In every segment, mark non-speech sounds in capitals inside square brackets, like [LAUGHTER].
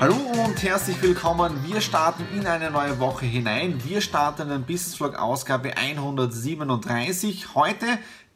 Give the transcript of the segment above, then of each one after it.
Hallo und herzlich willkommen. Wir starten in eine neue Woche hinein. Wir starten den Business Vlog Ausgabe 137. Heute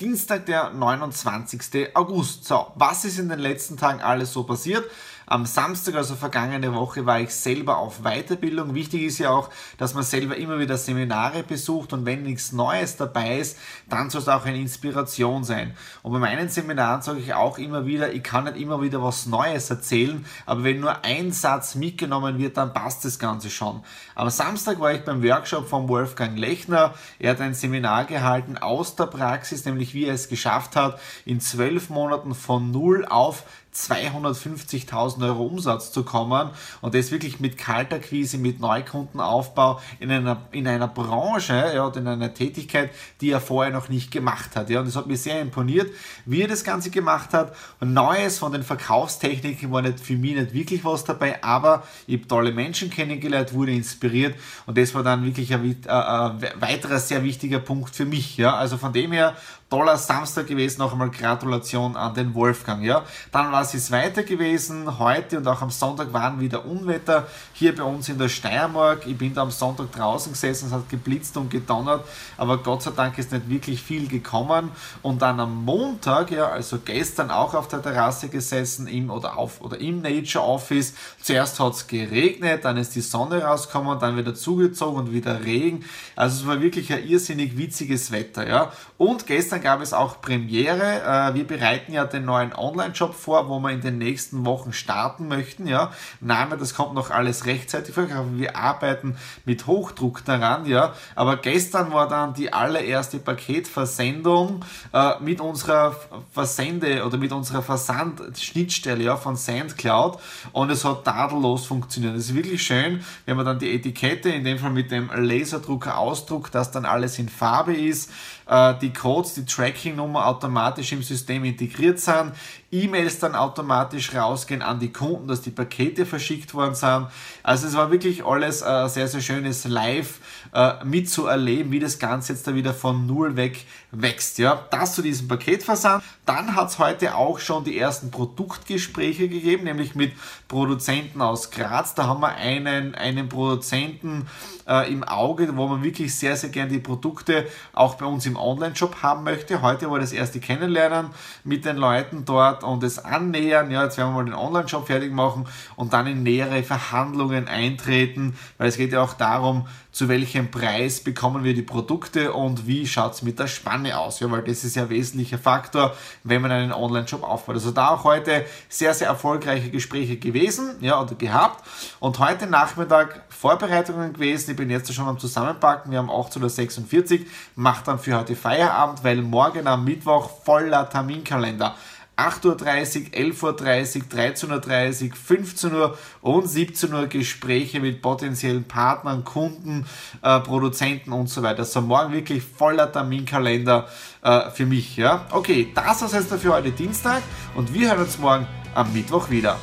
Dienstag, der 29. August. So, was ist in den letzten Tagen alles so passiert? Am Samstag, also vergangene Woche, war ich selber auf Weiterbildung. Wichtig ist ja auch, dass man selber immer wieder Seminare besucht und wenn nichts Neues dabei ist, dann soll es auch eine Inspiration sein. Und bei meinen Seminaren sage ich auch immer wieder, ich kann nicht immer wieder was Neues erzählen, aber wenn nur ein Satz mitgenommen wird, dann passt das Ganze schon. Am Samstag war ich beim Workshop von Wolfgang Lechner. Er hat ein Seminar gehalten aus der Praxis, nämlich wie er es geschafft hat, in zwölf Monaten von null auf 250.000 Euro Umsatz zu kommen und das wirklich mit Kalterquise, mit Neukundenaufbau in einer, in einer Branche ja, oder in einer Tätigkeit, die er vorher noch nicht gemacht hat. Ja. Und das hat mir sehr imponiert, wie er das Ganze gemacht hat. Und Neues von den Verkaufstechniken war nicht für mich nicht wirklich was dabei, aber ich habe tolle Menschen kennengelernt, wurde inspiriert und das war dann wirklich ein, äh, ein weiterer sehr wichtiger Punkt für mich. Ja. Also von dem her toller Samstag gewesen. Noch einmal Gratulation an den Wolfgang. Ja. Dann war es weiter gewesen. Heute und auch am Sonntag waren wieder Unwetter hier bei uns in der Steiermark. Ich bin da am Sonntag draußen gesessen, es hat geblitzt und gedonnert, aber Gott sei Dank ist nicht wirklich viel gekommen. Und dann am Montag, ja, also gestern auch auf der Terrasse gesessen im oder auf oder im Nature Office. Zuerst hat es geregnet, dann ist die Sonne rausgekommen, dann wieder zugezogen und wieder Regen. Also es war wirklich ein irrsinnig witziges Wetter, ja. Und gestern Gestern gab es auch Premiere. Äh, wir bereiten ja den neuen Online-Shop vor, wo wir in den nächsten Wochen starten möchten. Ja, Name, das kommt noch alles rechtzeitig vor. Wir arbeiten mit Hochdruck daran. Ja, aber gestern war dann die allererste Paketversendung äh, mit unserer Versende oder mit unserer Versandschnittstelle ja, von SandCloud und es hat tadellos funktioniert. Das ist wirklich schön, wenn man dann die Etikette, in dem Fall mit dem Laserdrucker ausdruckt, dass dann alles in Farbe ist, äh, die Codes, die Tracking-Nummer automatisch im System integriert sind, E-Mails dann automatisch rausgehen an die Kunden, dass die Pakete verschickt worden sind. Also es war wirklich alles äh, sehr, sehr schönes Live äh, mitzuerleben, wie das Ganze jetzt da wieder von Null weg wächst. Ja, das zu diesem Paketversand. Dann hat es heute auch schon die ersten Produktgespräche gegeben, nämlich mit Produzenten aus Graz. Da haben wir einen, einen Produzenten äh, im Auge, wo man wirklich sehr, sehr gerne die Produkte auch bei uns im Online-Shop haben möchte. Heute war das erste Kennenlernen mit den Leuten dort und das Annähern. Ja, jetzt werden wir mal den Online-Shop fertig machen und dann in nähere Verhandlungen eintreten, weil es geht ja auch darum, zu welchem Preis bekommen wir die Produkte und wie schaut es mit der Spanne aus. Ja, weil das ist ja ein wesentlicher Faktor, wenn man einen Online-Shop aufbaut. Also da auch heute sehr, sehr erfolgreiche Gespräche gewesen ja, oder gehabt. Und heute Nachmittag Vorbereitungen gewesen. Ich bin jetzt schon am Zusammenpacken. Wir haben 18.46 Uhr, mache dann für heute Feierabend, weil morgen am Mittwoch voller Terminkalender. 8.30 Uhr, 11.30 Uhr, 13.30 Uhr, 15 Uhr und 17 Uhr Gespräche mit potenziellen Partnern, Kunden, äh, Produzenten und so weiter. Also morgen wirklich voller Terminkalender äh, für mich. Ja? Okay, das war es jetzt für heute Dienstag und wir hören uns morgen am Mittwoch wieder.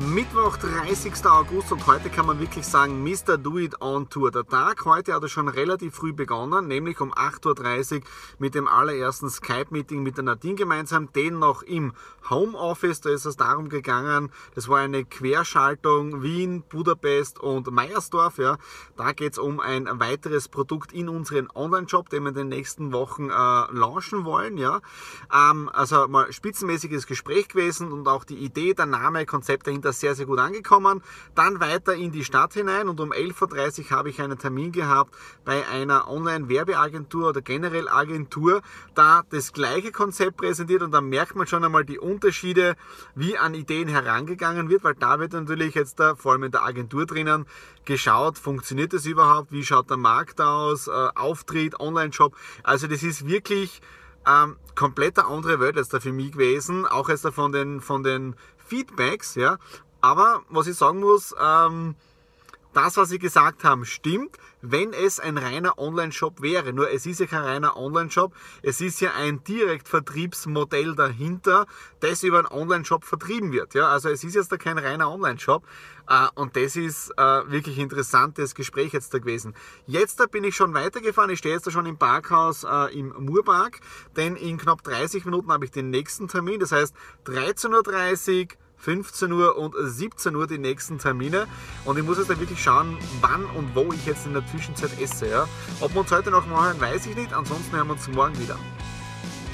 Mittwoch, 30. August und heute kann man wirklich sagen, Mr. Do It on Tour. Der Tag heute hat er schon relativ früh begonnen, nämlich um 8.30 Uhr mit dem allerersten Skype-Meeting mit der Nadine gemeinsam, den noch im Homeoffice. Da ist es darum gegangen, das war eine Querschaltung Wien, Budapest und Meiersdorf. Ja. Da geht es um ein weiteres Produkt in unseren Online-Shop, den wir in den nächsten Wochen äh, launchen wollen. Ja. Ähm, also mal spitzenmäßiges Gespräch gewesen und auch die Idee, der Name, Konzept dahinter da sehr, sehr gut angekommen. Dann weiter in die Stadt hinein und um 11.30 Uhr habe ich einen Termin gehabt bei einer Online-Werbeagentur oder generell Agentur, da das gleiche Konzept präsentiert und da merkt man schon einmal die Unterschiede, wie an Ideen herangegangen wird, weil da wird natürlich jetzt da, vor allem in der Agentur drinnen geschaut, funktioniert das überhaupt, wie schaut der Markt aus, äh, Auftritt, Online-Shop. Also das ist wirklich ähm, komplett eine andere Welt jetzt da für mich gewesen, auch jetzt da von den, von den Feedbacks, ja. Aber was ich sagen muss, ähm, das, was Sie gesagt haben, stimmt, wenn es ein reiner Online-Shop wäre. Nur es ist ja kein reiner Online-Shop, es ist ja ein Direktvertriebsmodell dahinter, das über einen Online-Shop vertrieben wird. Ja, also es ist jetzt da kein reiner Online-Shop äh, und das ist äh, wirklich interessantes Gespräch jetzt da gewesen. Jetzt da bin ich schon weitergefahren, ich stehe jetzt da schon im Parkhaus äh, im Murpark, denn in knapp 30 Minuten habe ich den nächsten Termin, das heißt 13.30 Uhr 15 Uhr und 17 Uhr die nächsten Termine. Und ich muss jetzt da wirklich schauen, wann und wo ich jetzt in der Zwischenzeit esse. Ja. Ob wir uns heute noch machen, weiß ich nicht. Ansonsten hören wir uns morgen wieder.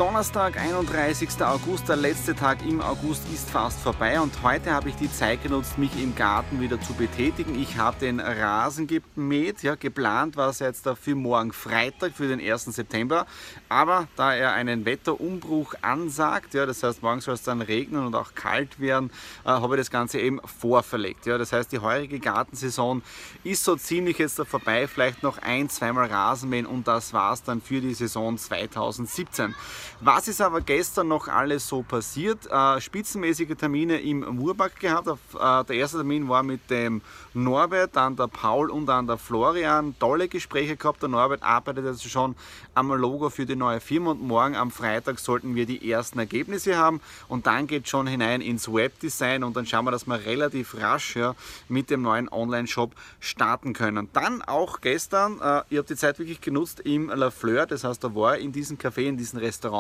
Donnerstag, 31. August, der letzte Tag im August ist fast vorbei und heute habe ich die Zeit genutzt, mich im Garten wieder zu betätigen. Ich habe den Rasen gemäht, ja, geplant war es jetzt für morgen Freitag, für den 1. September, aber da er einen Wetterumbruch ansagt, ja, das heißt morgen soll es dann regnen und auch kalt werden, äh, habe ich das Ganze eben vorverlegt. Ja. Das heißt, die heurige Gartensaison ist so ziemlich jetzt da vorbei, vielleicht noch ein, zweimal Rasenmähen und das war es dann für die Saison 2017. Was ist aber gestern noch alles so passiert? Äh, spitzenmäßige Termine im Murback gehabt. Äh, der erste Termin war mit dem Norbert, dann der Paul und dann der Florian. Tolle Gespräche gehabt. Der Norbert arbeitet jetzt schon am Logo für die neue Firma und morgen am Freitag sollten wir die ersten Ergebnisse haben und dann geht schon hinein ins Webdesign und dann schauen wir, dass wir relativ rasch ja, mit dem neuen Online-Shop starten können. Dann auch gestern, äh, ich habe die Zeit wirklich genutzt im La Fleur, das heißt, da war in diesem Café, in diesem Restaurant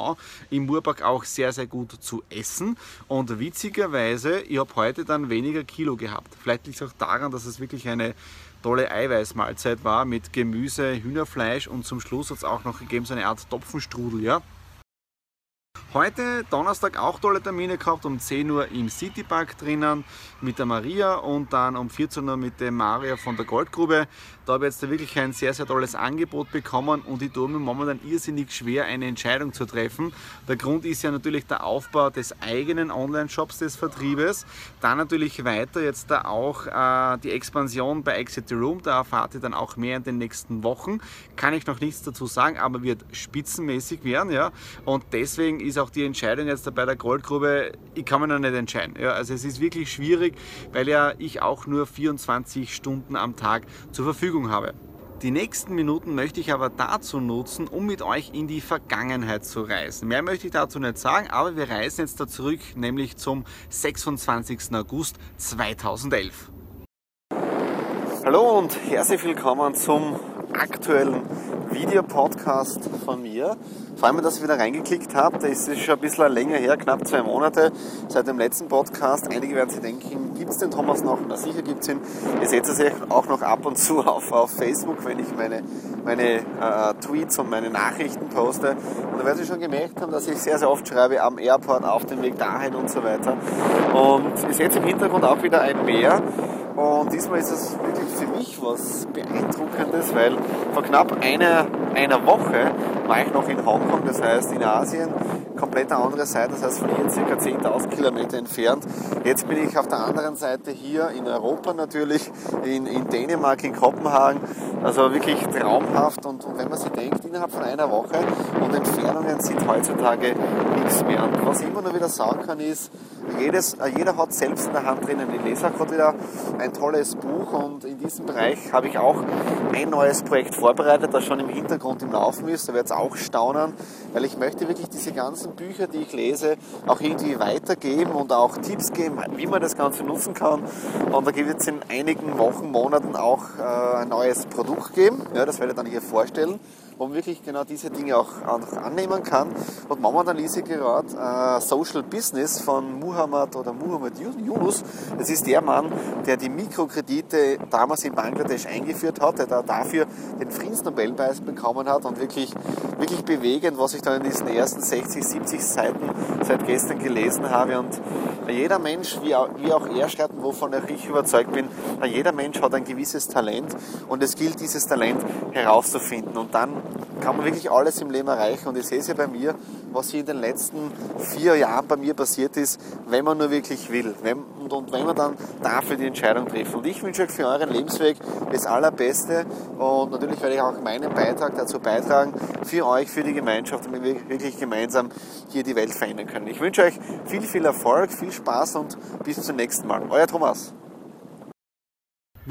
im Murpark auch sehr, sehr gut zu essen und witzigerweise, ich habe heute dann weniger Kilo gehabt. Vielleicht liegt es auch daran, dass es wirklich eine tolle Eiweißmahlzeit war mit Gemüse, Hühnerfleisch und zum Schluss hat es auch noch gegeben so eine Art Topfenstrudel. Ja? Heute Donnerstag auch tolle Termine gehabt, um 10 Uhr im Citypark drinnen mit der Maria und dann um 14 Uhr mit dem Mario von der Goldgrube. Da habe ich jetzt wirklich ein sehr, sehr tolles Angebot bekommen und ich tue mir momentan irrsinnig schwer, eine Entscheidung zu treffen. Der Grund ist ja natürlich der Aufbau des eigenen Online-Shops des Vertriebes. Dann natürlich weiter jetzt da auch äh, die Expansion bei Exit the Room. Da erfahrt ihr dann auch mehr in den nächsten Wochen. Kann ich noch nichts dazu sagen, aber wird spitzenmäßig werden. Ja? Und deswegen ist auch die Entscheidung jetzt bei der Goldgrube, ich kann mir noch nicht entscheiden. Ja, also es ist wirklich schwierig, weil ja ich auch nur 24 Stunden am Tag zur Verfügung habe. Die nächsten Minuten möchte ich aber dazu nutzen, um mit euch in die Vergangenheit zu reisen. Mehr möchte ich dazu nicht sagen, aber wir reisen jetzt da zurück, nämlich zum 26. August 2011. Hallo und herzlich willkommen zum aktuellen Videopodcast von mir. Vor allem, dass ich wieder reingeklickt habe, das ist schon ein bisschen länger her, knapp zwei Monate seit dem letzten Podcast. Einige werden sich denken, gibt es den Thomas noch? Na sicher gibt es ihn. Ihr seht es auch noch ab und zu [LAUGHS] auf, auf Facebook, wenn ich meine, meine äh, Tweets und meine Nachrichten poste. Und da werden Sie schon gemerkt haben, dass ich sehr, sehr oft schreibe am Airport, auf dem Weg dahin und so weiter. Und ihr seht im Hintergrund auch wieder ein Meer. Und diesmal ist es wirklich für mich was Beeindruckendes, weil vor knapp einer, einer Woche war ich noch in Hongkong, das heißt in Asien, komplett eine andere Seite, das heißt von hier circa 10.000 Kilometer entfernt. Jetzt bin ich auf der anderen Seite hier in Europa natürlich, in, in Dänemark, in Kopenhagen. Also wirklich traumhaft und, und wenn man sich denkt, innerhalb von einer Woche und Entfernungen sind heutzutage nichts mehr. Und was ich immer nur wieder sagen kann ist, jedes, äh, jeder hat selbst in der Hand drinnen. Ich lese auch gerade wieder ein tolles Buch und in diesem Bereich habe ich auch ein neues Projekt vorbereitet, das schon im Hintergrund im Laufen ist. Da wird es auch staunen, weil ich möchte wirklich diese ganzen Bücher, die ich lese, auch irgendwie weitergeben und auch Tipps geben, wie man das Ganze nutzen kann. Und da wird es in einigen Wochen, Monaten auch äh, ein neues Produkt geben. Ja, das werde ich dann hier vorstellen wo man wirklich genau diese Dinge auch, annehmen kann. Und momentan lese ich gerade äh, Social Business von Muhammad oder Muhammad Yunus. Das ist der Mann, der die Mikrokredite damals in Bangladesch eingeführt hat, der da dafür den Friedensnobelpreis bekommen hat und wirklich, wirklich bewegend, was ich da in diesen ersten 60, 70 Seiten seit gestern gelesen habe. Und jeder Mensch, wie auch, wie auch er schreibt, wovon ich überzeugt bin, jeder Mensch hat ein gewisses Talent und es gilt, dieses Talent herauszufinden. Und dann kann man wirklich alles im Leben erreichen. Und ich sehe es ja bei mir, was hier in den letzten vier Jahren bei mir passiert ist, wenn man nur wirklich will. Wenn, und, und, wenn man dann dafür die Entscheidung trifft. Und ich wünsche euch für euren Lebensweg das Allerbeste. Und natürlich werde ich auch meinen Beitrag dazu beitragen, für euch, für die Gemeinschaft, damit wir wirklich gemeinsam hier die Welt verändern können. Ich wünsche euch viel, viel Erfolg, viel Spaß und bis zum nächsten Mal. Euer Thomas.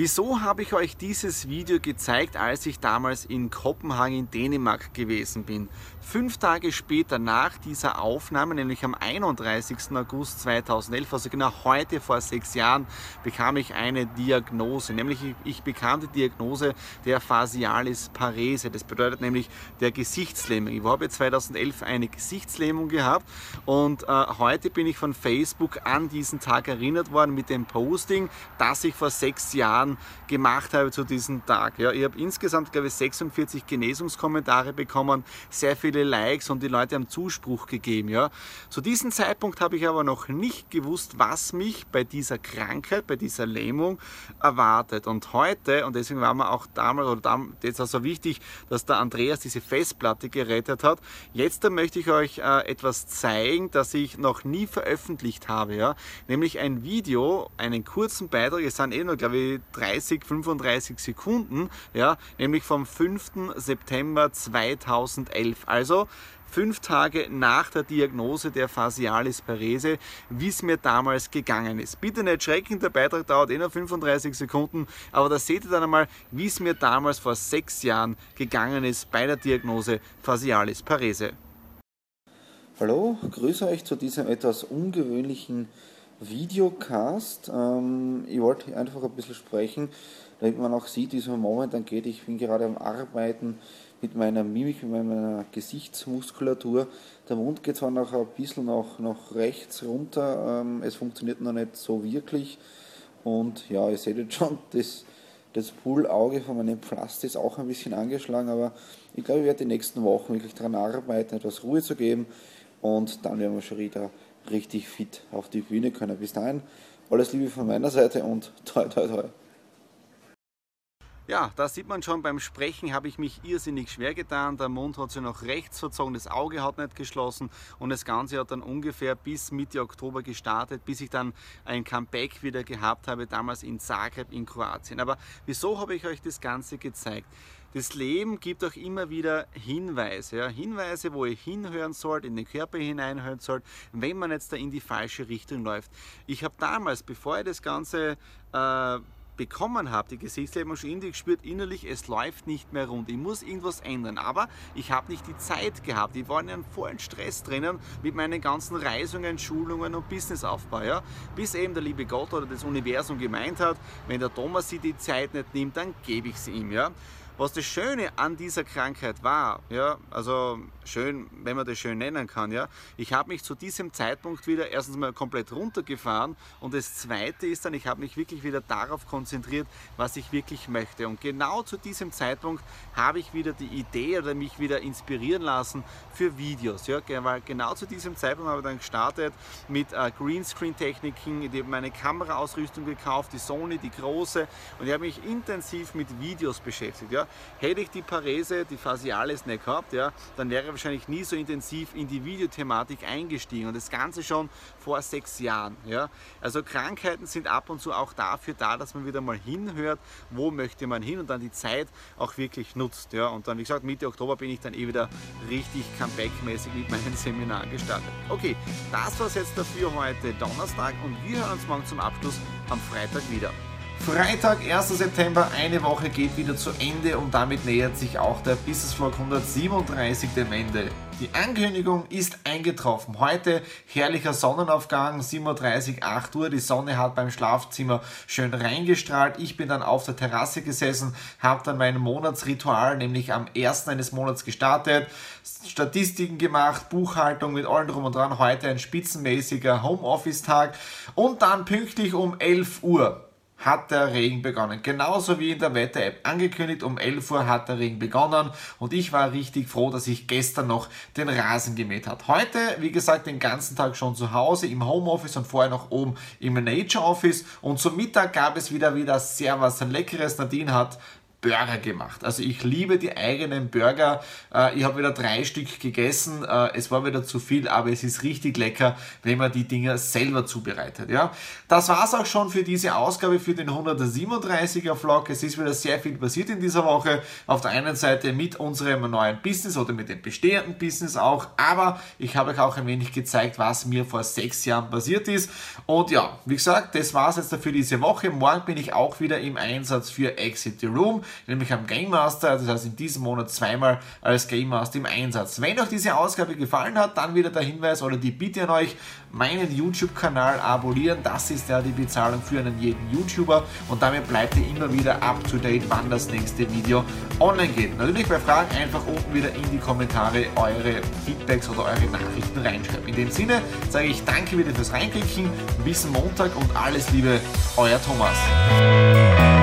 Wieso habe ich euch dieses Video gezeigt, als ich damals in Kopenhagen in Dänemark gewesen bin? Fünf Tage später nach dieser Aufnahme, nämlich am 31. August 2011, also genau heute vor sechs Jahren, bekam ich eine Diagnose, nämlich ich bekam die Diagnose der Facialis Parese. Das bedeutet nämlich der Gesichtslähmung. Ich habe 2011 eine Gesichtslähmung gehabt und äh, heute bin ich von Facebook an diesen Tag erinnert worden mit dem Posting, das ich vor sechs Jahren Jahren gemacht habe zu diesem Tag. Ja, ich habe insgesamt, glaube ich, 46 Genesungskommentare bekommen, sehr viele Likes und die Leute haben Zuspruch gegeben. Ja. Zu diesem Zeitpunkt habe ich aber noch nicht gewusst, was mich bei dieser Krankheit, bei dieser Lähmung erwartet. Und heute, und deswegen war mir auch damals, oder damals, jetzt auch so wichtig, dass der Andreas diese Festplatte gerettet hat. Jetzt da möchte ich euch äh, etwas zeigen, das ich noch nie veröffentlicht habe. Ja. Nämlich ein Video, einen kurzen Beitrag, es sind eh nur, glaube ich, 30, 35 Sekunden, ja, nämlich vom 5. September 2011. Also fünf Tage nach der Diagnose der Facialis Parese, wie es mir damals gegangen ist. Bitte nicht schrecken, der Beitrag dauert eh nur 35 Sekunden, aber da seht ihr dann einmal, wie es mir damals vor sechs Jahren gegangen ist bei der Diagnose Facialis Parese. Hallo, grüße euch zu diesem etwas ungewöhnlichen Videocast. Ähm, ich wollte einfach ein bisschen sprechen, damit man auch sieht, wie es mir momentan geht. Ich bin gerade am Arbeiten mit meiner Mimik, mit meiner Gesichtsmuskulatur. Der Mund geht zwar noch ein bisschen nach, nach rechts runter, ähm, es funktioniert noch nicht so wirklich. Und ja, ihr seht jetzt schon, [LAUGHS] das, das Pullauge von meinem Pflaster ist auch ein bisschen angeschlagen, aber ich glaube, ich werde die nächsten Wochen wirklich daran arbeiten, etwas Ruhe zu geben und dann werden wir schon wieder richtig fit auf die Bühne können. Bis dahin, alles Liebe von meiner Seite und toi toi toi. Ja, da sieht man schon, beim Sprechen habe ich mich irrsinnig schwer getan. Der Mund hat sich nach rechts verzogen, das Auge hat nicht geschlossen und das Ganze hat dann ungefähr bis Mitte Oktober gestartet, bis ich dann ein Comeback wieder gehabt habe, damals in Zagreb in Kroatien. Aber wieso habe ich euch das Ganze gezeigt? Das Leben gibt auch immer wieder Hinweise, ja? Hinweise, wo ihr hinhören sollt, in den Körper hineinhören sollt, wenn man jetzt da in die falsche Richtung läuft. Ich habe damals, bevor ich das Ganze äh, bekommen habe, die Gesichtslähmung irgendwie gespürt, innerlich, es läuft nicht mehr rund. Ich muss irgendwas ändern. Aber ich habe nicht die Zeit gehabt. Ich war in einem vollen Stress drinnen mit meinen ganzen Reisungen, Schulungen und Businessaufbau. Ja? Bis eben der liebe Gott oder das Universum gemeint hat, wenn der Thomas sich die Zeit nicht nimmt, dann gebe ich sie ihm. Ja? Was das Schöne an dieser Krankheit war, ja, also schön, wenn man das schön nennen kann, ja, ich habe mich zu diesem Zeitpunkt wieder erstens mal komplett runtergefahren und das zweite ist dann, ich habe mich wirklich wieder darauf konzentriert, was ich wirklich möchte. Und genau zu diesem Zeitpunkt habe ich wieder die Idee oder mich wieder inspirieren lassen für Videos. Ja, weil genau zu diesem Zeitpunkt habe ich dann gestartet mit äh, Greenscreen-Techniken, ich habe meine Kameraausrüstung gekauft, die Sony, die große und ich habe mich intensiv mit Videos beschäftigt. Ja. Hätte ich die Parese, die Facialis nicht gehabt, ja, dann wäre wahrscheinlich nie so intensiv in die Videothematik eingestiegen und das Ganze schon vor sechs Jahren. Ja. Also Krankheiten sind ab und zu auch dafür da, dass man wieder mal hinhört, wo möchte man hin und dann die Zeit auch wirklich nutzt. Ja. Und dann, wie gesagt, Mitte Oktober bin ich dann eh wieder richtig comeback-mäßig mit meinen [LAUGHS] Seminaren gestartet. Okay, das war es jetzt dafür heute Donnerstag und wir hören uns morgen zum Abschluss am Freitag wieder. Freitag, 1. September, eine Woche geht wieder zu Ende und damit nähert sich auch der Business Vlog 137 dem Ende. Die Ankündigung ist eingetroffen. Heute herrlicher Sonnenaufgang, 7.30 Uhr, 8 Uhr. Die Sonne hat beim Schlafzimmer schön reingestrahlt. Ich bin dann auf der Terrasse gesessen, habe dann mein Monatsritual, nämlich am 1. eines Monats gestartet, Statistiken gemacht, Buchhaltung mit allem drum und dran. Heute ein spitzenmäßiger Homeoffice-Tag und dann pünktlich um 11 Uhr hat der Regen begonnen. Genauso wie in der Wetter-App angekündigt, um 11 Uhr hat der Regen begonnen und ich war richtig froh, dass ich gestern noch den Rasen gemäht hat. Heute, wie gesagt, den ganzen Tag schon zu Hause im Homeoffice und vorher noch oben im Nature Office und zum Mittag gab es wieder wieder sehr was Leckeres. Nadine hat Burger gemacht. Also ich liebe die eigenen Burger. Äh, ich habe wieder drei Stück gegessen. Äh, es war wieder zu viel, aber es ist richtig lecker, wenn man die Dinger selber zubereitet. Ja, das war's auch schon für diese Ausgabe für den 137er Vlog. Es ist wieder sehr viel passiert in dieser Woche. Auf der einen Seite mit unserem neuen Business oder mit dem bestehenden Business auch, aber ich habe euch auch ein wenig gezeigt, was mir vor sechs Jahren passiert ist. Und ja, wie gesagt, das war's jetzt für diese Woche. Morgen bin ich auch wieder im Einsatz für Exit the Room nämlich am Game Master, das heißt in diesem Monat zweimal als Game Master im Einsatz. Wenn euch diese Ausgabe gefallen hat, dann wieder der Hinweis oder die Bitte an euch, meinen YouTube-Kanal abonnieren. Das ist ja die Bezahlung für einen jeden YouTuber und damit bleibt ihr immer wieder up to date, wann das nächste Video online geht. Natürlich bei Fragen einfach unten wieder in die Kommentare eure Feedbacks oder eure Nachrichten reinschreiben. In dem Sinne sage ich danke wieder fürs Reinklicken, bis Montag und alles Liebe, euer Thomas.